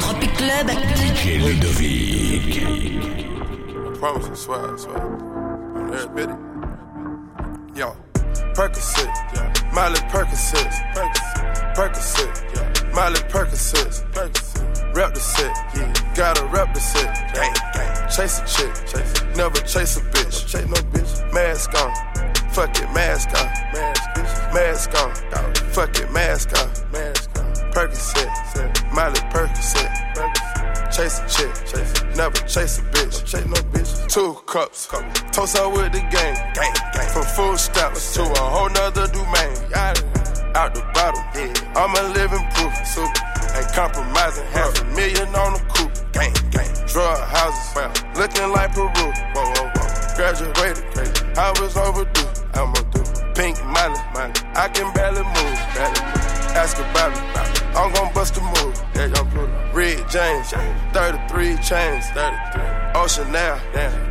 Tropic Club. DJ Ludovick. I promise, I swear, I swear. On every bit. Yo, Percocet, yeah. Miley Percocet, Percocet, Percocet, yeah. Miley Percocet, Percocet. Rep the set, yeah. Gotta rep the set, gang, gang. Chase a chick, chase. Never chase a bitch, chase no bitch. Mask on, fuck it, mask on, mask, bitch. Mask on, fuck it, mask on, mask on. Percocet, Miley Percocet, chase a chick. Never chase a bitch, chase no bitch. Two cups, toast out with the gang, gang, gang. From food stamps to a whole nother domain. Out the bottom, yeah. I'm a living proof. Ain't compromising, half a million on the coupe, gang, gang. Drug houses, looking like Peru, whoa, whoa, whoa. Graduated, crazy. I was overdue, I'm overdue. Pink money, money. I can barely move, barely. Ask about me, I'm gon' bust a move. Yeah, young Pluto. Red James, 33 chains, 33. Ocean now.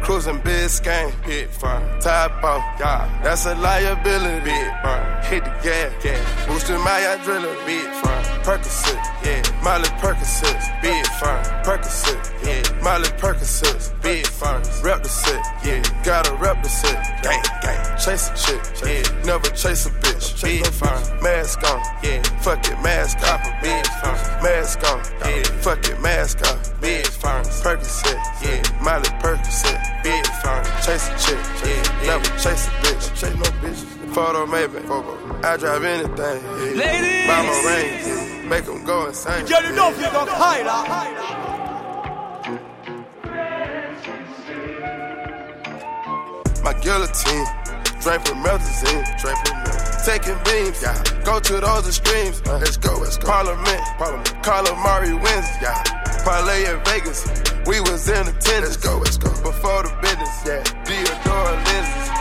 Cruising Biscayne, hit fire. Top off, yeah. That's a liability, big fire. Hit the gas, gas. Boosting my adrenaline, big fire. Percocet, yeah. Miley Percocet, big fire. Percocet, yeah. Miley Percocet, big fire. Rep the set, yeah. Gotta rep the set, gang, gang. Chase a chick, yeah. Never chase a bitch, big fire. Mask on, yeah. Fuck it, mask off, big fire. Mask on, yeah. Fuck it, mask off, big fire. Percocet, yeah. Miley Percocet, big fire. Chase a chick, yeah. Never chase a Photo maybe, I drive anything, yeah. Ladies. Buy my rings, yeah. Make them go insane. Girl, you know if you go high, My guillotine, drape with melazine, drape with melazine. Taking beams, yeah. Go to those extremes, uh, let's go, let's go. Parliament, Parliament. Carla Mari wins, yeah. Parlay in Vegas, we was in attendance. Let's go, let's go. Before the business, yeah. Theodore lenses,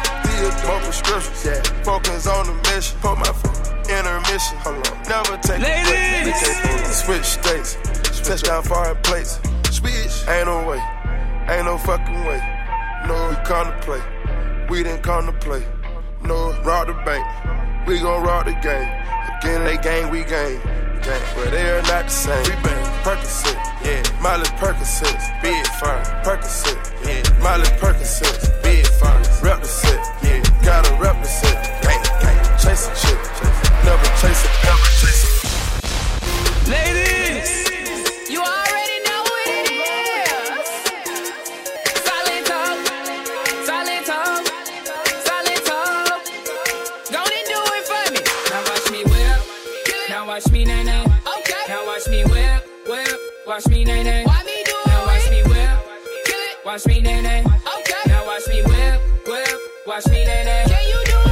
Theodore prescriptions, yeah. Focus on the mission, put my foot intermission. Hold on, never take Ladies. a break. Switch states, touchdown foreign plates. Switch, ain't no way, ain't no fucking way. No, we come to play. We didn't come to play. No, rob the bank. We gon' rob the game. Again, they gang, we gang. Gang, but they are not the same. We bang Percocet, yeah. Miley Percocet, big fine. Percocet, yeah. Miley Percocet, big fine. Rep the set, yeah gotta represent. Chasing shit, never chasing, never chasing. Ladies! watch me nae nae. Okay. Now watch me whip, whip. Watch me nae nae. Why me do it? Now watch me whip, kill it. Watch me nae nae. Watch me nae nae. Can you do now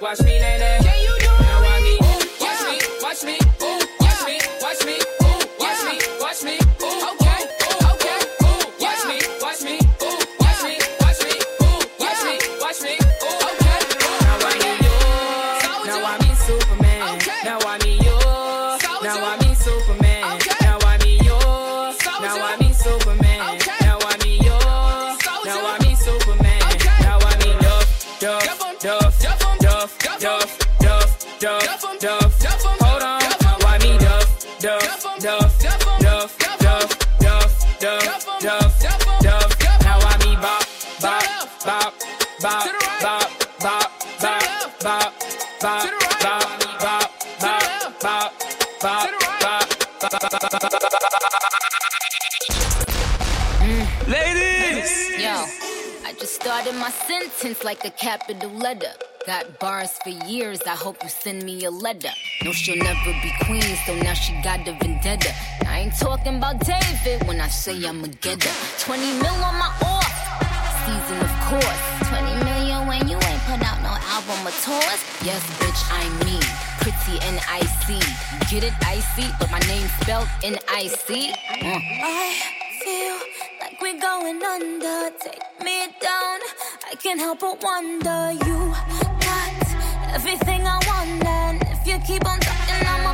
watch me nae nae. Now watch me, watch me, watch me, ooh, watch me, watch me, ooh, watch me, watch me, ooh, okay, okay, ooh, watch me, watch me, ooh, watch me, watch me, ooh, watch me, watch me, ooh, okay. Now I'm yours, now I me Superman, now I'm yours, now I Ladies! Yo, I just started my sentence like a capital letter. Got bars for years, I hope you send me a letter. No, she'll never be queen, so now she got the vendetta. I ain't talking about David when I say I'm a getter. 20 mil on my off season, of course album or tours. Yes, bitch, I'm me. Pretty and icy. Get it icy, but my name spelled N I C. Uh. I feel like we're going under. Take me down. I can't help but wonder. You got everything I want, and if you keep on talking, I'ma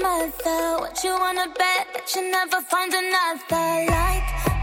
mother. What you wanna bet that you never find another like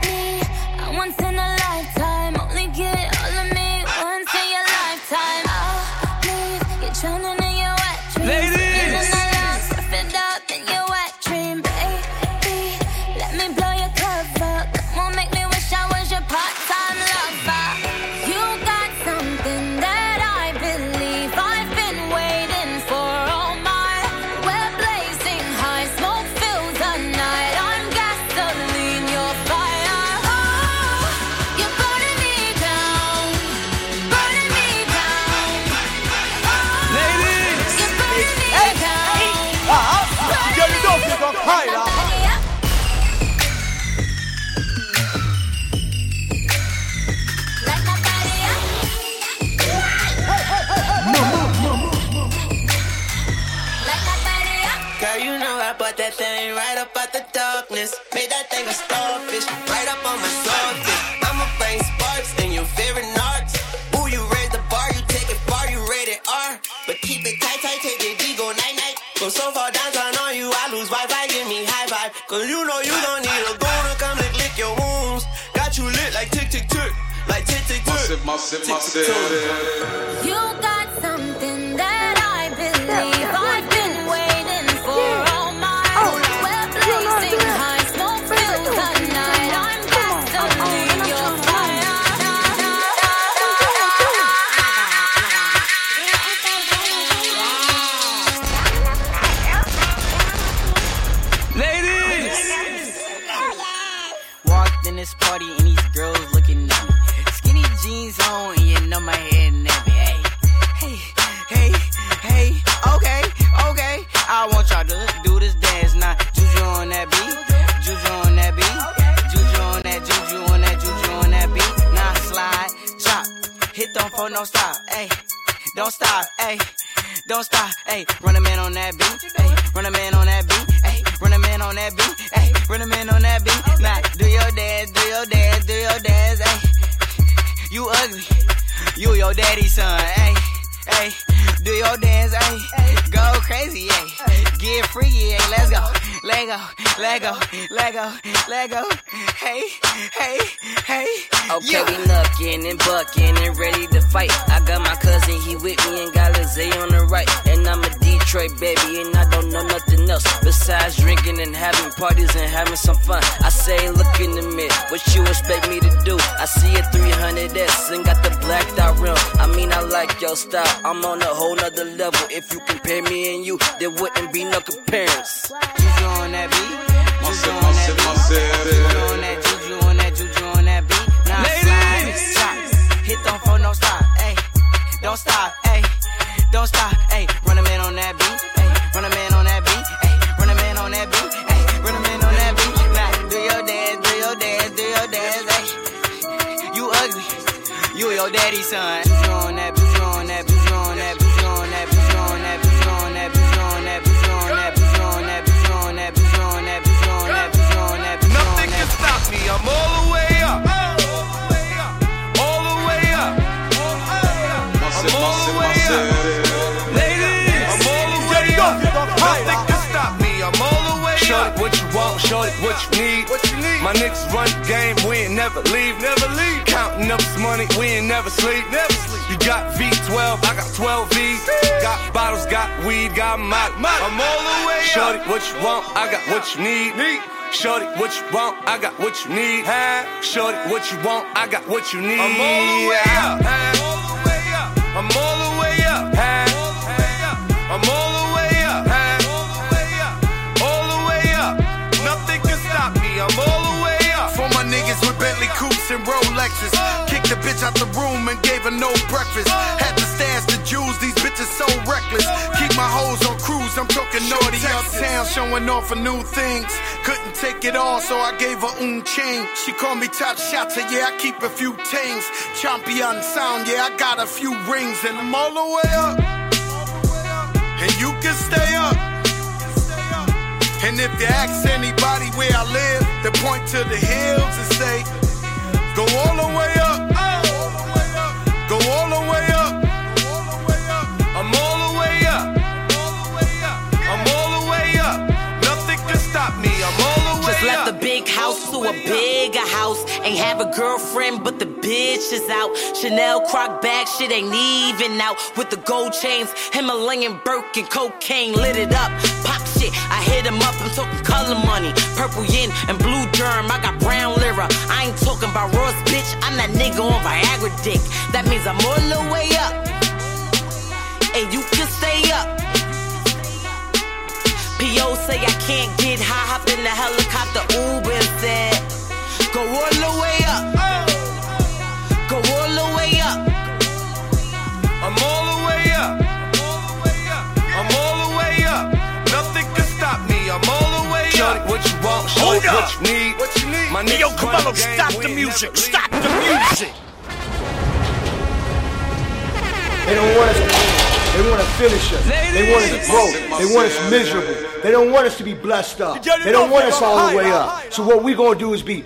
But keep it tight, tight, take it D, go night, night. Go so far downtown on you, I lose Wi-Fi, give me high five. Cause you know you gon' need a gonna come lick, lick your wounds. Got you lit like tick, tick, tick. Like tick, tick, tick. Massive, massive, massive. You got don't stop. Hey, don't stop. Hey. Don't stop, ayy. Run a man on that beat, ayy. Run a man on that beat, ayy. Run a man on that beat, ayy. Run a man on that beat. Now do your dance, do your dance, do your dance, ayy. You ugly, you your daddy's son, ayy. Ayy, do your dance, ayy. Go crazy, ayy. Get free, ayy. Let's go, let go, let go, let go, let go. Hey, hey, hey. Okay, Yeah. we knuckin' and buckin' and ready to fight. I got my cousin, he with me and got Lizzie on the right. And I'm a Detroit baby, and I don't know nothing else besides drinking and having parties and having some fun. I say, look in the mirror, what you expect me to do? I see a 300S and got the blacked out rim. I mean, I like your style, I'm on a whole nother level. If you compare me and you, there wouldn't be no comparison. Juju on that beat. Juju on that beat. Juju on that, juju on that, juju on that beat. Now slide, Ladies! chop, hit don't for no stop, ayy. Don't stop, ayy. Don't stop, ayy on that beat. Run man on that beat. Run man on that beat. Run man on that beat. Now do your dance, do your dance, do your dance. You ugly. You your daddy's son. That, that, that, that, that, that, that, that, that, that, that, that, that. Nothing can stop me. I'm all the way up. All the way up. All the way up. I'm all the way up. Juju Shorty, what you need? What you need? My niggas run the game, we ain't never leave, never leave. Counting up this money, we ain't never sleep, never sleep. You got V12, I got 12 V's. Got bottles, got weed, got my, I'm all the way up. Shorty, what you want? I got what you need. Shorty, what you want? I got what you need. Shorty, what you want? I got what you need. I'm all the way up. I'm all the way up. The bitch out the room and gave her no breakfast. Had to stash the jewels, these bitches so reckless. Keep my hoes on cruise, I'm talking naughty uptown, showing off for new things. Couldn't take it all, so I gave her un chain. She called me top shotter, yeah, I keep a few tings. Champion sound, yeah, I got a few rings, and I'm all the way up. And you can stay up. And if you ask anybody where I live, they point to the hills and say, Go all the way up. A bigger house. Ain't have a girlfriend, but the bitch is out. Chanel croc bag, shit ain't even out. With the gold chains, Himalayan Birkin, cocaine lit it up. Pop shit, I hit him up, I'm talking color money. Purple yin and blue germ, I got brown lira. I ain't talking about Ross, bitch, I'm that nigga on Viagra dick. That means I'm all the way up. And you can stay up. P.O. say I can't get high, hop in the helicopter, Uber and said, Go all the way up. Go all the way up. I'm all the way up. I'm all the way up. Nothing can stop me. I'm all the way up. Shorty, what you want? Shorty, Hold up. what you need? What you need? My Hey, yo, niggas run stop the music. Stop the music. They don't want us to. They want to finish us. They want us broke. They want us miserable. They don't want us to be blessed up. They don't want us all the way up. So what we gonna do is be